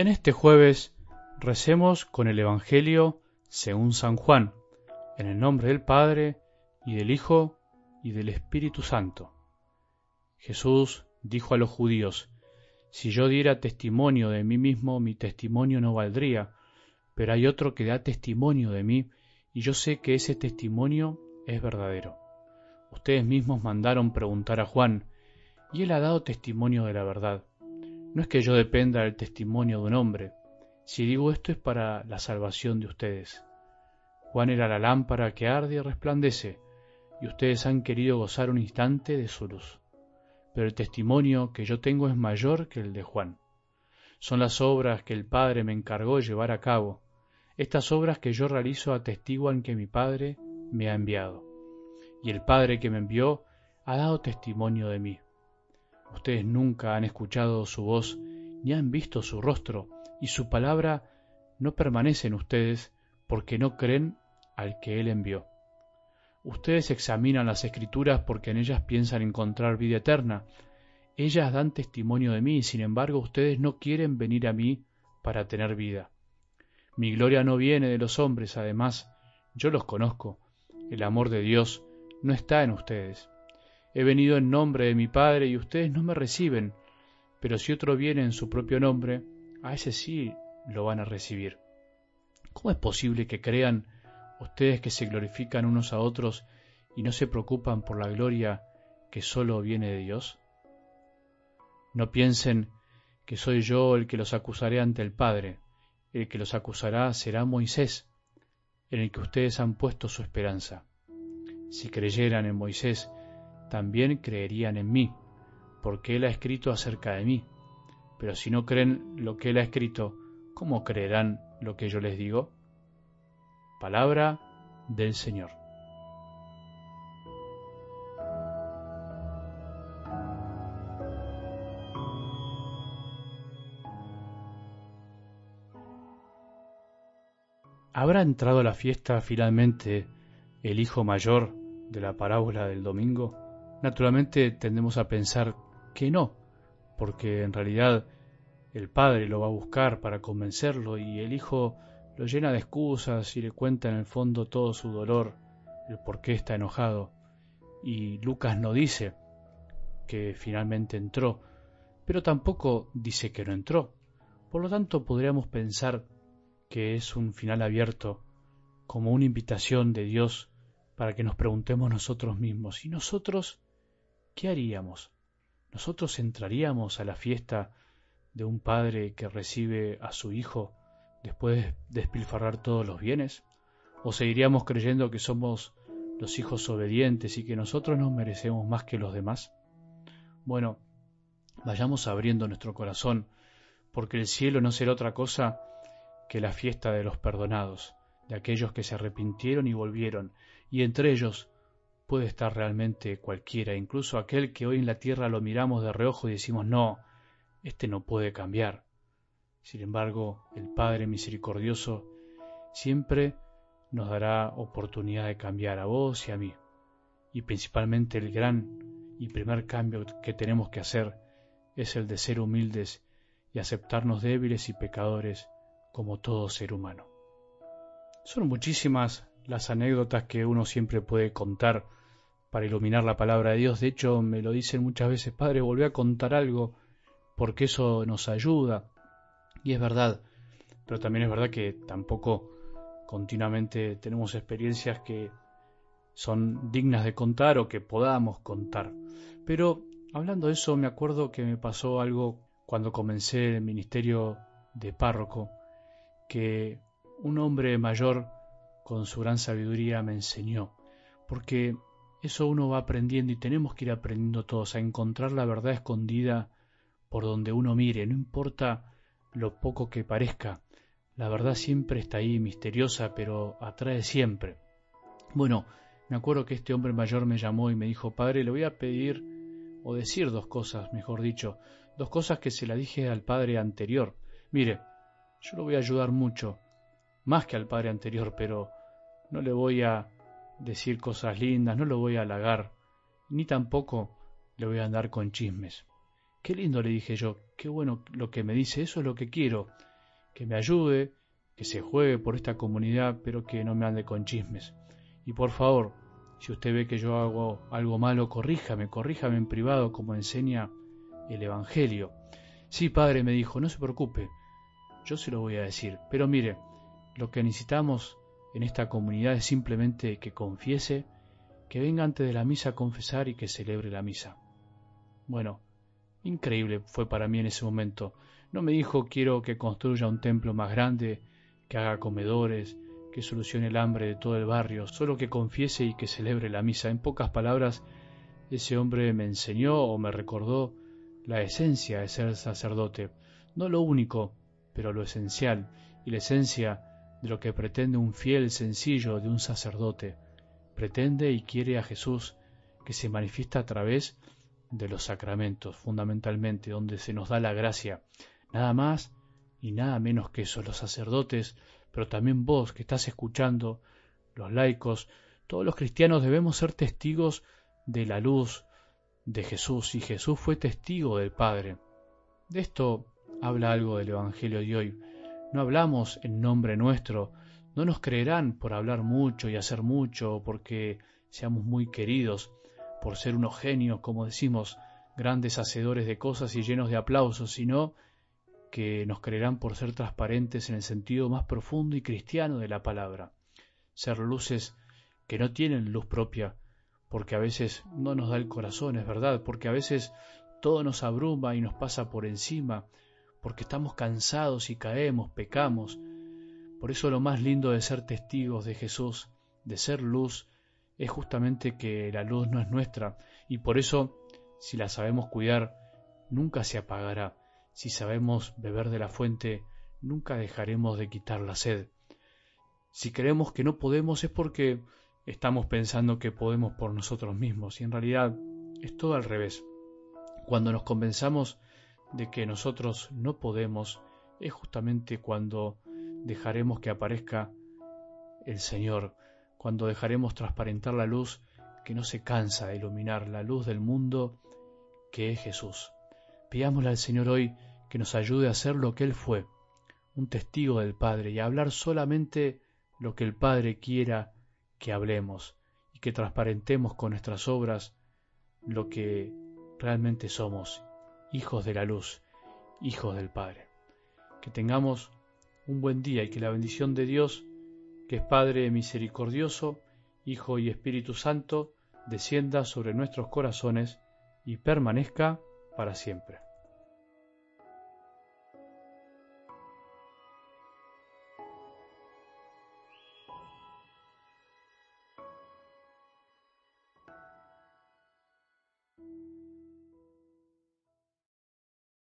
En este jueves recemos con el Evangelio según San Juan, en el nombre del Padre, y del Hijo, y del Espíritu Santo. Jesús dijo a los judíos, Si yo diera testimonio de mí mismo, mi testimonio no valdría, pero hay otro que da testimonio de mí, y yo sé que ese testimonio es verdadero. Ustedes mismos mandaron preguntar a Juan, y él ha dado testimonio de la verdad. No es que yo dependa del testimonio de un hombre. Si digo esto es para la salvación de ustedes. Juan era la lámpara que arde y resplandece, y ustedes han querido gozar un instante de su luz. Pero el testimonio que yo tengo es mayor que el de Juan. Son las obras que el Padre me encargó llevar a cabo. Estas obras que yo realizo atestiguan que mi Padre me ha enviado. Y el Padre que me envió ha dado testimonio de mí. Ustedes nunca han escuchado su voz ni han visto su rostro, y su palabra no permanece en ustedes porque no creen al que Él envió. Ustedes examinan las escrituras porque en ellas piensan encontrar vida eterna. Ellas dan testimonio de mí, y sin embargo ustedes no quieren venir a mí para tener vida. Mi gloria no viene de los hombres, además, yo los conozco. El amor de Dios no está en ustedes. He venido en nombre de mi Padre y ustedes no me reciben, pero si otro viene en su propio nombre, a ese sí lo van a recibir. ¿Cómo es posible que crean ustedes que se glorifican unos a otros y no se preocupan por la gloria que sólo viene de Dios? No piensen que soy yo el que los acusaré ante el Padre, el que los acusará será Moisés, en el que ustedes han puesto su esperanza. Si creyeran en Moisés, también creerían en mí, porque Él ha escrito acerca de mí. Pero si no creen lo que Él ha escrito, ¿cómo creerán lo que yo les digo? Palabra del Señor. ¿Habrá entrado a la fiesta finalmente el hijo mayor de la parábola del domingo? Naturalmente tendemos a pensar que no, porque en realidad el padre lo va a buscar para convencerlo y el hijo lo llena de excusas y le cuenta en el fondo todo su dolor, el por qué está enojado. Y Lucas no dice que finalmente entró, pero tampoco dice que no entró. Por lo tanto, podríamos pensar que es un final abierto, como una invitación de Dios para que nos preguntemos nosotros mismos, ¿y nosotros ¿qué haríamos? ¿Nosotros entraríamos a la fiesta de un padre que recibe a su hijo después de despilfarrar todos los bienes? ¿O seguiríamos creyendo que somos los hijos obedientes y que nosotros nos merecemos más que los demás? Bueno, vayamos abriendo nuestro corazón, porque el cielo no será otra cosa que la fiesta de los perdonados, de aquellos que se arrepintieron y volvieron, y entre ellos puede estar realmente cualquiera, incluso aquel que hoy en la tierra lo miramos de reojo y decimos, no, este no puede cambiar. Sin embargo, el Padre misericordioso siempre nos dará oportunidad de cambiar a vos y a mí. Y principalmente el gran y primer cambio que tenemos que hacer es el de ser humildes y aceptarnos débiles y pecadores como todo ser humano. Son muchísimas las anécdotas que uno siempre puede contar para iluminar la palabra de Dios. De hecho, me lo dicen muchas veces, Padre, volví a contar algo, porque eso nos ayuda. Y es verdad, pero también es verdad que tampoco continuamente tenemos experiencias que son dignas de contar o que podamos contar. Pero hablando de eso, me acuerdo que me pasó algo cuando comencé el ministerio de párroco, que un hombre mayor con su gran sabiduría me enseñó, porque eso uno va aprendiendo y tenemos que ir aprendiendo todos a encontrar la verdad escondida por donde uno mire, no importa lo poco que parezca, la verdad siempre está ahí, misteriosa, pero atrae siempre. Bueno, me acuerdo que este hombre mayor me llamó y me dijo, padre, le voy a pedir o decir dos cosas, mejor dicho, dos cosas que se la dije al padre anterior. Mire, yo lo voy a ayudar mucho, más que al padre anterior, pero no le voy a decir cosas lindas, no lo voy a halagar, ni tampoco le voy a andar con chismes. Qué lindo le dije yo, qué bueno lo que me dice, eso es lo que quiero. que me ayude, que se juegue por esta comunidad, pero que no me ande con chismes. Y por favor, si usted ve que yo hago algo malo, corríjame, corríjame en privado como enseña el Evangelio. Sí, padre, me dijo, no se preocupe, yo se lo voy a decir. Pero mire, lo que necesitamos en esta comunidad es simplemente que confiese, que venga antes de la misa a confesar y que celebre la misa. Bueno, increíble fue para mí en ese momento. No me dijo quiero que construya un templo más grande, que haga comedores, que solucione el hambre de todo el barrio, solo que confiese y que celebre la misa. En pocas palabras, ese hombre me enseñó o me recordó la esencia de ser sacerdote, no lo único, pero lo esencial, y la esencia de lo que pretende un fiel sencillo de un sacerdote. Pretende y quiere a Jesús que se manifiesta a través de los sacramentos, fundamentalmente, donde se nos da la gracia. Nada más y nada menos que eso, los sacerdotes, pero también vos que estás escuchando, los laicos, todos los cristianos debemos ser testigos de la luz de Jesús, y Jesús fue testigo del Padre. De esto habla algo del Evangelio de hoy. No hablamos en nombre nuestro, no nos creerán por hablar mucho y hacer mucho, porque seamos muy queridos, por ser unos genios, como decimos, grandes hacedores de cosas y llenos de aplausos, sino que nos creerán por ser transparentes en el sentido más profundo y cristiano de la palabra, ser luces que no tienen luz propia, porque a veces no nos da el corazón, es verdad, porque a veces todo nos abruma y nos pasa por encima, porque estamos cansados y caemos, pecamos. Por eso lo más lindo de ser testigos de Jesús, de ser luz, es justamente que la luz no es nuestra, y por eso, si la sabemos cuidar, nunca se apagará. Si sabemos beber de la fuente, nunca dejaremos de quitar la sed. Si creemos que no podemos es porque estamos pensando que podemos por nosotros mismos, y en realidad es todo al revés. Cuando nos convenzamos de que nosotros no podemos, es justamente cuando dejaremos que aparezca el Señor, cuando dejaremos transparentar la luz que no se cansa de iluminar, la luz del mundo que es Jesús. Pidámosle al Señor hoy que nos ayude a ser lo que Él fue, un testigo del Padre, y a hablar solamente lo que el Padre quiera que hablemos, y que transparentemos con nuestras obras lo que realmente somos, hijos de la luz, hijos del Padre. Que tengamos un buen día y que la bendición de Dios, que es Padre misericordioso, Hijo y Espíritu Santo, descienda sobre nuestros corazones y permanezca para siempre.